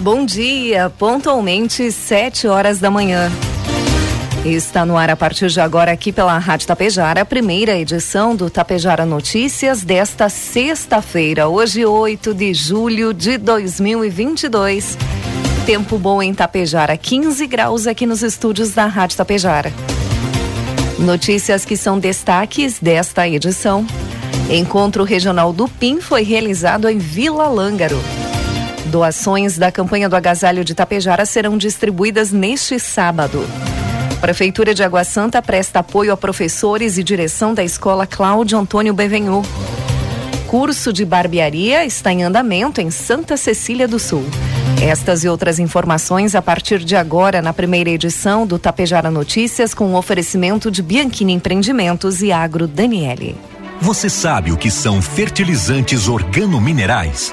Bom dia, pontualmente sete horas da manhã. Está no ar a partir de agora aqui pela Rádio Tapejara, a primeira edição do Tapejara Notícias desta sexta-feira, hoje 8 de julho de 2022. Tempo bom em Tapejara, 15 graus aqui nos estúdios da Rádio Tapejara. Notícias que são destaques desta edição. Encontro Regional do PIN foi realizado em Vila Lângaro. Doações da campanha do agasalho de Tapejara serão distribuídas neste sábado. Prefeitura de Água Santa presta apoio a professores e direção da escola Cláudio Antônio Bevenhu. Curso de barbearia está em andamento em Santa Cecília do Sul. Estas e outras informações a partir de agora na primeira edição do Tapejara Notícias com o oferecimento de Bianchini Empreendimentos e Agro Daniele. Você sabe o que são fertilizantes organominerais?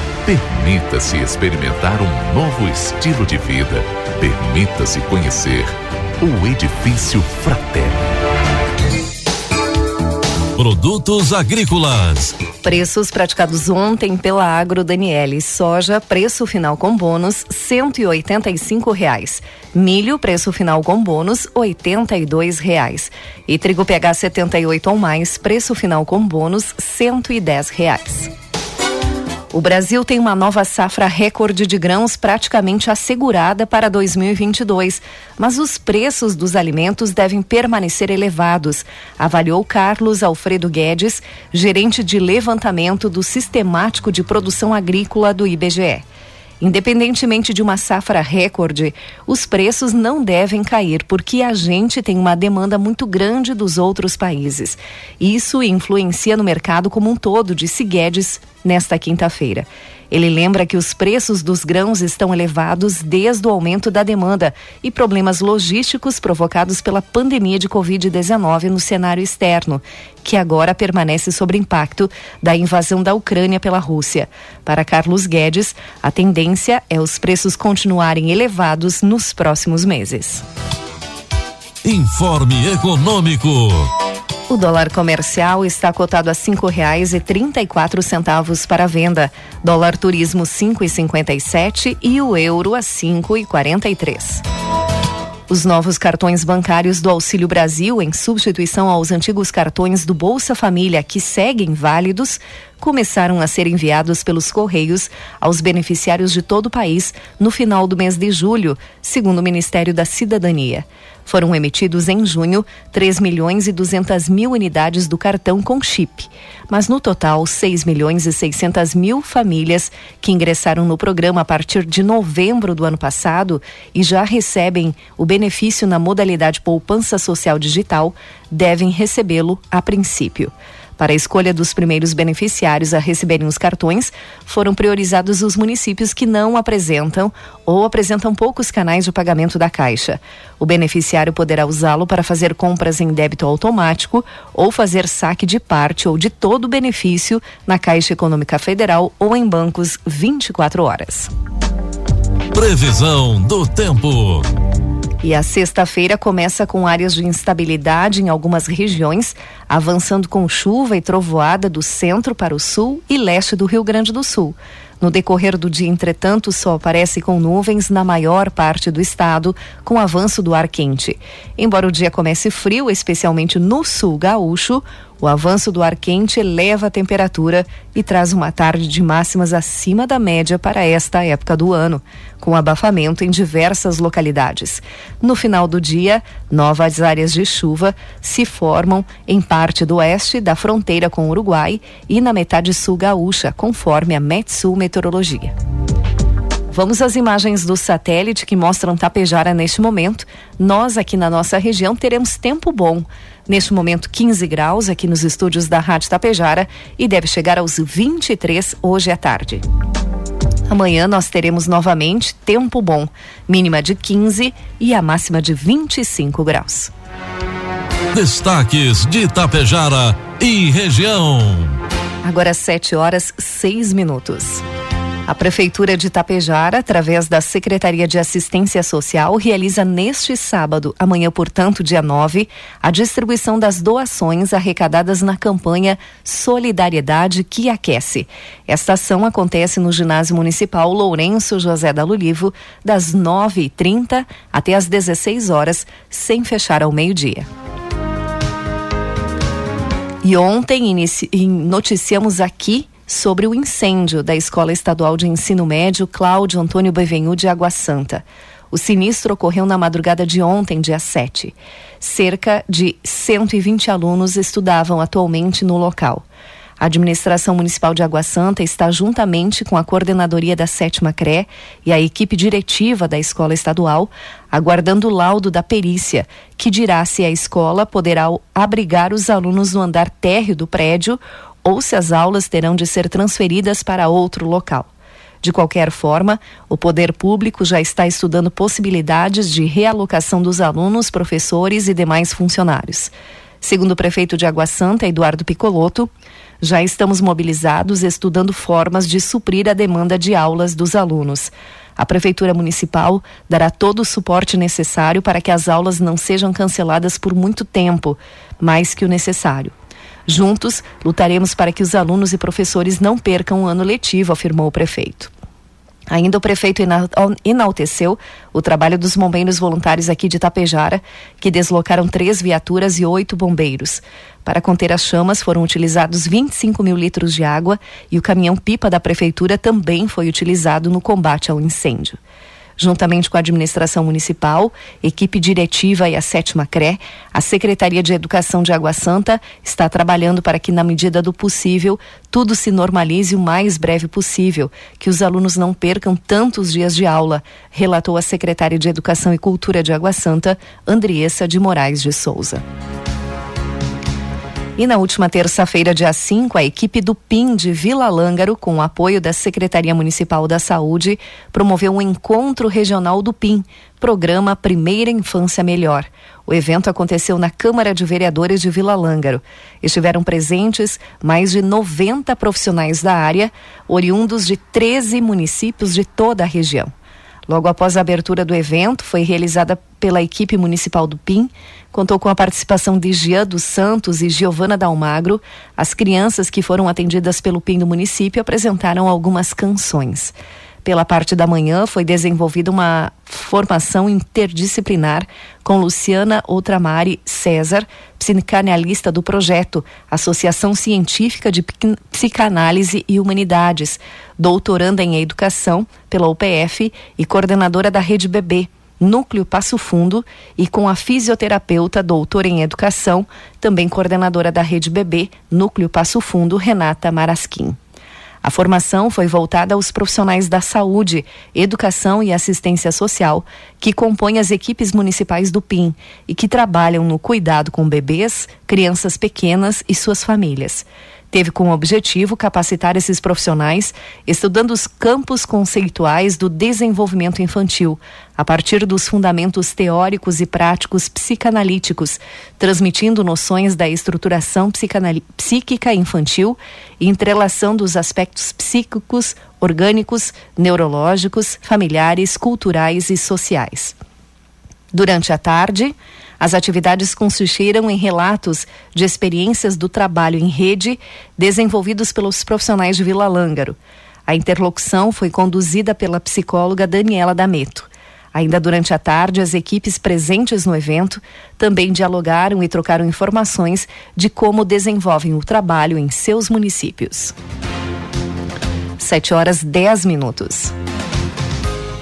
Permita-se experimentar um novo estilo de vida. Permita-se conhecer o Edifício Fraterno. Produtos agrícolas. Preços praticados ontem pela Agro Daniele. Soja, preço final com bônus, cento e reais. Milho, preço final com bônus, oitenta e reais. E trigo PH 78 ou mais, preço final com bônus, cento e reais. O Brasil tem uma nova safra recorde de grãos praticamente assegurada para 2022, mas os preços dos alimentos devem permanecer elevados, avaliou Carlos Alfredo Guedes, gerente de levantamento do Sistemático de Produção Agrícola do IBGE. Independentemente de uma safra recorde, os preços não devem cair porque a gente tem uma demanda muito grande dos outros países. Isso influencia no mercado como um todo, disse Guedes nesta quinta-feira. Ele lembra que os preços dos grãos estão elevados desde o aumento da demanda e problemas logísticos provocados pela pandemia de Covid-19 no cenário externo, que agora permanece sob impacto da invasão da Ucrânia pela Rússia. Para Carlos Guedes, a tendência é os preços continuarem elevados nos próximos meses. Informe Econômico. O dólar comercial está cotado a cinco reais e trinta e quatro centavos para venda. Dólar turismo cinco e cinquenta e sete e o euro a cinco e quarenta e três. Os novos cartões bancários do Auxílio Brasil, em substituição aos antigos cartões do Bolsa Família que seguem válidos, começaram a ser enviados pelos Correios aos beneficiários de todo o país no final do mês de julho, segundo o Ministério da Cidadania. Foram emitidos em junho 3 milhões e 200 mil unidades do cartão com chip, mas no total 6 milhões e 600 mil famílias que ingressaram no programa a partir de novembro do ano passado e já recebem o benefício na modalidade poupança social digital devem recebê-lo a princípio. Para a escolha dos primeiros beneficiários a receberem os cartões, foram priorizados os municípios que não apresentam ou apresentam poucos canais de pagamento da Caixa. O beneficiário poderá usá-lo para fazer compras em débito automático ou fazer saque de parte ou de todo o benefício na Caixa Econômica Federal ou em bancos 24 horas. Previsão do tempo. E a sexta-feira começa com áreas de instabilidade em algumas regiões, avançando com chuva e trovoada do centro para o sul e leste do Rio Grande do Sul. No decorrer do dia, entretanto, sol aparece com nuvens na maior parte do estado, com avanço do ar quente. Embora o dia comece frio, especialmente no sul gaúcho, o avanço do ar quente eleva a temperatura e traz uma tarde de máximas acima da média para esta época do ano, com abafamento em diversas localidades. No final do dia, novas áreas de chuva se formam em parte do oeste da fronteira com o Uruguai e na metade sul gaúcha, conforme a Metsul Meteorologia. Vamos às imagens do satélite que mostram Tapejara neste momento. Nós aqui na nossa região teremos tempo bom. Neste momento, 15 graus aqui nos estúdios da Rádio Tapejara e deve chegar aos 23 hoje à tarde. Amanhã nós teremos novamente tempo bom, mínima de 15 e a máxima de 25 graus. Destaques de Tapejara e região. Agora 7 horas 6 minutos. A Prefeitura de Tapejara, através da Secretaria de Assistência Social, realiza neste sábado, amanhã, portanto, dia 9, a distribuição das doações arrecadadas na campanha Solidariedade que Aquece. Esta ação acontece no Ginásio Municipal Lourenço José da Lulivo, das 9h30 até as 16 horas, sem fechar ao meio-dia. E ontem noticiamos aqui sobre o incêndio da Escola Estadual de Ensino Médio Cláudio Antônio Bevenhu de Água Santa. O sinistro ocorreu na madrugada de ontem, dia 7. Cerca de 120 alunos estudavam atualmente no local. A administração municipal de Água Santa está juntamente com a coordenadoria da sétima CRE e a equipe diretiva da escola estadual, aguardando o laudo da perícia, que dirá se a escola poderá abrigar os alunos no andar térreo do prédio ou se as aulas terão de ser transferidas para outro local. De qualquer forma, o poder público já está estudando possibilidades de realocação dos alunos, professores e demais funcionários. Segundo o prefeito de Água Santa, Eduardo Picoloto, já estamos mobilizados estudando formas de suprir a demanda de aulas dos alunos. A Prefeitura Municipal dará todo o suporte necessário para que as aulas não sejam canceladas por muito tempo, mais que o necessário. Juntos, lutaremos para que os alunos e professores não percam o ano letivo, afirmou o prefeito. Ainda o prefeito enalteceu o trabalho dos bombeiros voluntários aqui de Tapejara, que deslocaram três viaturas e oito bombeiros. Para conter as chamas, foram utilizados 25 mil litros de água e o caminhão-pipa da prefeitura também foi utilizado no combate ao incêndio juntamente com a administração municipal, equipe diretiva e a sétima CRE, a Secretaria de Educação de Água Santa está trabalhando para que, na medida do possível, tudo se normalize o mais breve possível, que os alunos não percam tantos dias de aula, relatou a secretária de Educação e Cultura de Água Santa, Andriessa de Moraes de Souza. E na última terça-feira, dia 5, a equipe do PIN de Vila Lângaro, com o apoio da Secretaria Municipal da Saúde, promoveu um encontro regional do PIN, programa Primeira Infância Melhor. O evento aconteceu na Câmara de Vereadores de Vila Lângaro. Estiveram presentes mais de 90 profissionais da área, oriundos de 13 municípios de toda a região. Logo após a abertura do evento, foi realizada pela equipe municipal do PIN, contou com a participação de Gia dos Santos e Giovana Dalmagro. As crianças que foram atendidas pelo PIN do município apresentaram algumas canções. Pela parte da manhã, foi desenvolvida uma formação interdisciplinar com Luciana Outramari César, psicanalista do projeto Associação Científica de Psicanálise e Humanidades, doutoranda em Educação pela UPF e coordenadora da Rede Bebê, Núcleo Passo Fundo, e com a fisioterapeuta doutora em Educação, também coordenadora da Rede Bebê, Núcleo Passo Fundo, Renata Marasquim. A formação foi voltada aos profissionais da saúde, educação e assistência social, que compõem as equipes municipais do PIN e que trabalham no cuidado com bebês, crianças pequenas e suas famílias. Teve como objetivo capacitar esses profissionais estudando os campos conceituais do desenvolvimento infantil, a partir dos fundamentos teóricos e práticos psicanalíticos, transmitindo noções da estruturação psíquica infantil e entrelaçando os aspectos psíquicos, orgânicos, neurológicos, familiares, culturais e sociais. Durante a tarde, as atividades consistiram em relatos de experiências do trabalho em rede desenvolvidos pelos profissionais de Vila Lângaro. A interlocução foi conduzida pela psicóloga Daniela Dameto. Ainda durante a tarde, as equipes presentes no evento também dialogaram e trocaram informações de como desenvolvem o trabalho em seus municípios. 7 horas 10 minutos.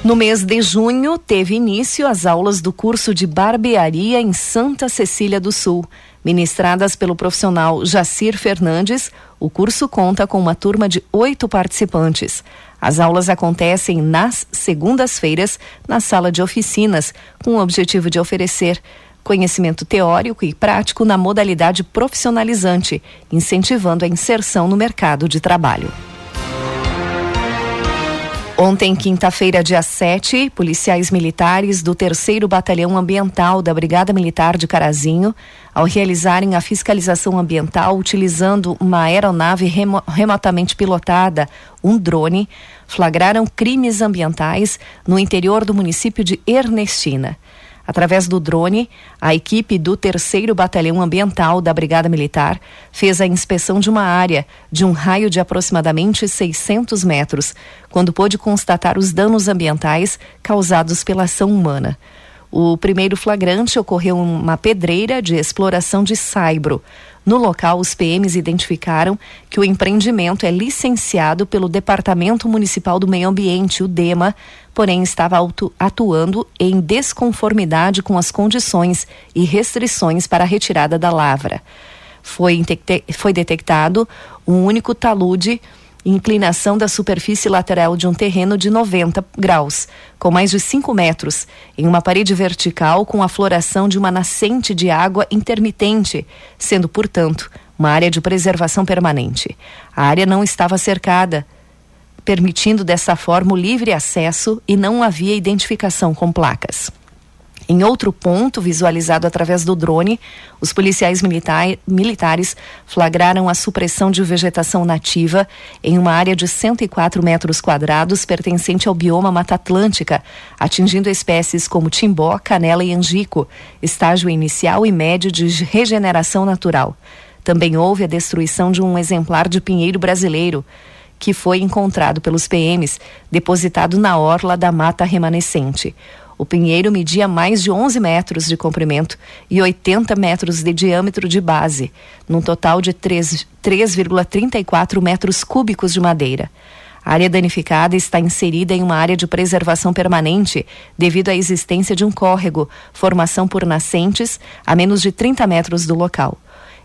No mês de junho, teve início as aulas do curso de barbearia em Santa Cecília do Sul. Ministradas pelo profissional Jacir Fernandes, o curso conta com uma turma de oito participantes. As aulas acontecem nas segundas-feiras, na sala de oficinas, com o objetivo de oferecer conhecimento teórico e prático na modalidade profissionalizante, incentivando a inserção no mercado de trabalho. Ontem, quinta-feira, dia 7, policiais militares do 3 Batalhão Ambiental da Brigada Militar de Carazinho, ao realizarem a fiscalização ambiental utilizando uma aeronave remo remotamente pilotada, um drone, flagraram crimes ambientais no interior do município de Ernestina. Através do drone, a equipe do 3 Batalhão Ambiental da Brigada Militar fez a inspeção de uma área de um raio de aproximadamente 600 metros, quando pôde constatar os danos ambientais causados pela ação humana. O primeiro flagrante ocorreu em uma pedreira de exploração de saibro. No local, os PMs identificaram que o empreendimento é licenciado pelo Departamento Municipal do Meio Ambiente, o DEMA, porém estava atuando em desconformidade com as condições e restrições para a retirada da lavra. Foi, foi detectado um único talude inclinação da superfície lateral de um terreno de 90 graus, com mais de 5 metros, em uma parede vertical com a floração de uma nascente de água intermitente, sendo, portanto, uma área de preservação permanente. A área não estava cercada, permitindo dessa forma o livre acesso e não havia identificação com placas. Em outro ponto, visualizado através do drone, os policiais militar, militares flagraram a supressão de vegetação nativa em uma área de 104 metros quadrados pertencente ao bioma Mata Atlântica, atingindo espécies como timbó, canela e angico, estágio inicial e médio de regeneração natural. Também houve a destruição de um exemplar de pinheiro brasileiro, que foi encontrado pelos PMs, depositado na orla da mata remanescente. O pinheiro media mais de 11 metros de comprimento e 80 metros de diâmetro de base, num total de 3,34 metros cúbicos de madeira. A área danificada está inserida em uma área de preservação permanente devido à existência de um córrego, formação por nascentes, a menos de 30 metros do local.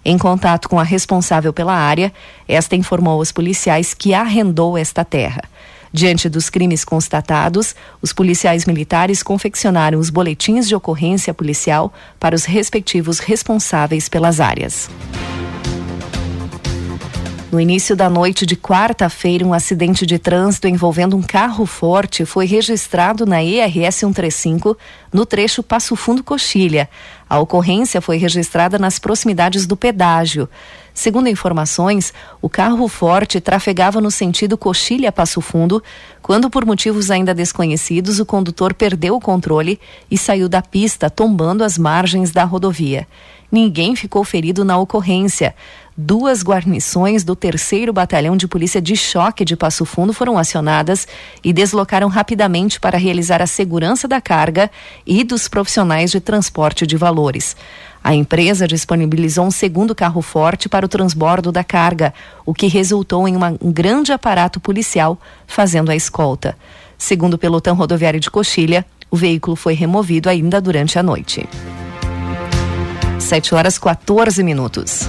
Em contato com a responsável pela área, esta informou aos policiais que arrendou esta terra. Diante dos crimes constatados, os policiais militares confeccionaram os boletins de ocorrência policial para os respectivos responsáveis pelas áreas. No início da noite de quarta-feira, um acidente de trânsito envolvendo um carro forte foi registrado na ERS 135, no trecho Passo Fundo Coxilha. A ocorrência foi registrada nas proximidades do pedágio. Segundo informações, o carro forte trafegava no sentido Coxilha Passo Fundo, quando por motivos ainda desconhecidos o condutor perdeu o controle e saiu da pista, tombando as margens da rodovia. Ninguém ficou ferido na ocorrência. Duas guarnições do terceiro Batalhão de Polícia de Choque de Passo Fundo foram acionadas e deslocaram rapidamente para realizar a segurança da carga e dos profissionais de transporte de valores. A empresa disponibilizou um segundo carro forte para o transbordo da carga, o que resultou em uma, um grande aparato policial fazendo a escolta. Segundo o pelotão rodoviário de Coxilha, o veículo foi removido ainda durante a noite. 7 horas 14 minutos.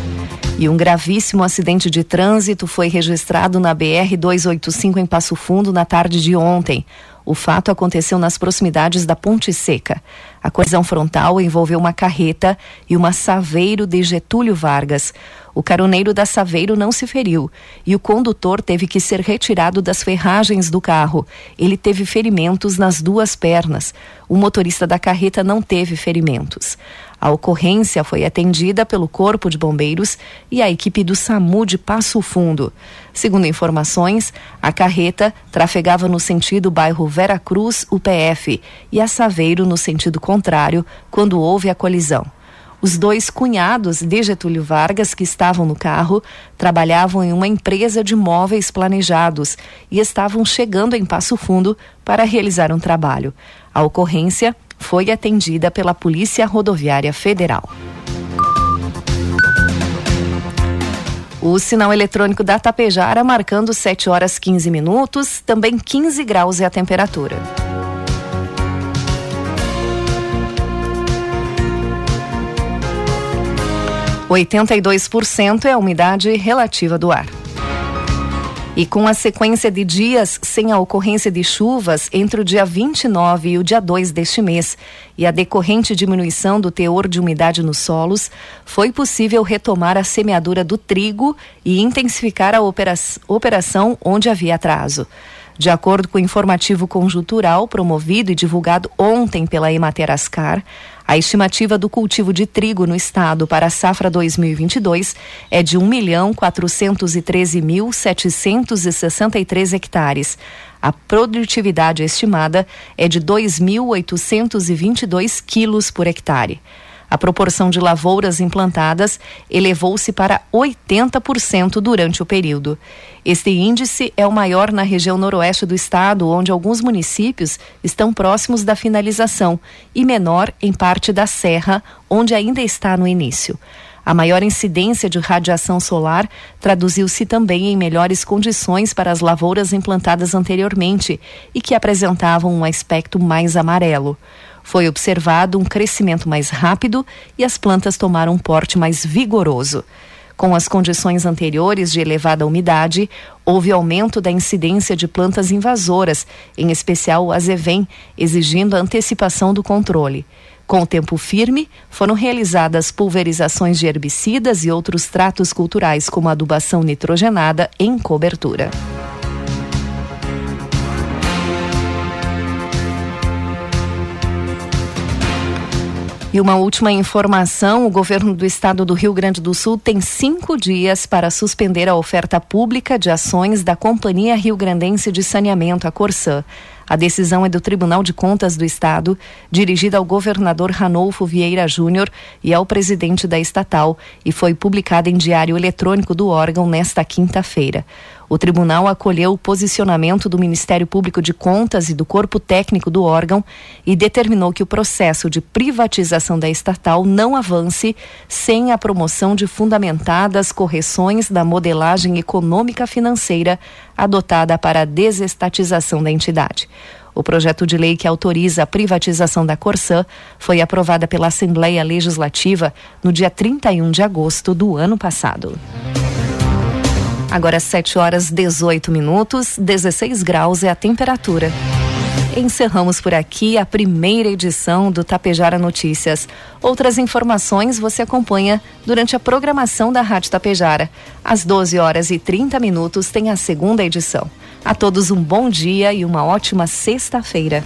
E um gravíssimo acidente de trânsito foi registrado na BR 285 em Passo Fundo na tarde de ontem. O fato aconteceu nas proximidades da Ponte Seca. A colisão frontal envolveu uma carreta e uma Saveiro de Getúlio Vargas. O caroneiro da Saveiro não se feriu e o condutor teve que ser retirado das ferragens do carro. Ele teve ferimentos nas duas pernas. O motorista da carreta não teve ferimentos. A ocorrência foi atendida pelo Corpo de Bombeiros e a equipe do SAMU de Passo Fundo. Segundo informações, a carreta trafegava no sentido bairro Vera Cruz, UPF, e a Saveiro no sentido contrário, quando houve a colisão. Os dois cunhados de Getúlio Vargas, que estavam no carro, trabalhavam em uma empresa de móveis planejados e estavam chegando em Passo Fundo para realizar um trabalho. A ocorrência foi atendida pela Polícia Rodoviária Federal. O sinal eletrônico da Tapejara marcando 7 horas 15 minutos, também 15 graus é a temperatura. Oitenta e dois por cento é a umidade relativa do ar. E com a sequência de dias sem a ocorrência de chuvas entre o dia 29 e o dia 2 deste mês e a decorrente diminuição do teor de umidade nos solos, foi possível retomar a semeadura do trigo e intensificar a operação onde havia atraso. De acordo com o informativo conjuntural promovido e divulgado ontem pela Emater Ascar, a estimativa do cultivo de trigo no estado para a safra 2022 é de 1 milhão 413.763 hectares. A produtividade estimada é de 2.822 quilos por hectare. A proporção de lavouras implantadas elevou-se para 80% durante o período. Este índice é o maior na região noroeste do estado, onde alguns municípios estão próximos da finalização, e menor em parte da serra, onde ainda está no início. A maior incidência de radiação solar traduziu-se também em melhores condições para as lavouras implantadas anteriormente e que apresentavam um aspecto mais amarelo. Foi observado um crescimento mais rápido e as plantas tomaram um porte mais vigoroso. Com as condições anteriores de elevada umidade, houve aumento da incidência de plantas invasoras, em especial o azevém, exigindo a antecipação do controle. Com o tempo firme, foram realizadas pulverizações de herbicidas e outros tratos culturais, como adubação nitrogenada em cobertura. E uma última informação: o governo do estado do Rio Grande do Sul tem cinco dias para suspender a oferta pública de ações da Companhia Rio Grandense de Saneamento, a Corsã. A decisão é do Tribunal de Contas do Estado, dirigida ao governador Ranolfo Vieira Júnior e ao presidente da estatal, e foi publicada em diário eletrônico do órgão nesta quinta-feira. O tribunal acolheu o posicionamento do Ministério Público de Contas e do corpo técnico do órgão e determinou que o processo de privatização da estatal não avance sem a promoção de fundamentadas correções da modelagem econômica financeira adotada para a desestatização da entidade. O projeto de lei que autoriza a privatização da Corsã foi aprovada pela Assembleia Legislativa no dia 31 de agosto do ano passado. Agora 7 horas 18 minutos, 16 graus é a temperatura. Encerramos por aqui a primeira edição do Tapejara Notícias. Outras informações você acompanha durante a programação da Rádio Tapejara. Às 12 horas e 30 minutos tem a segunda edição. A todos um bom dia e uma ótima sexta-feira.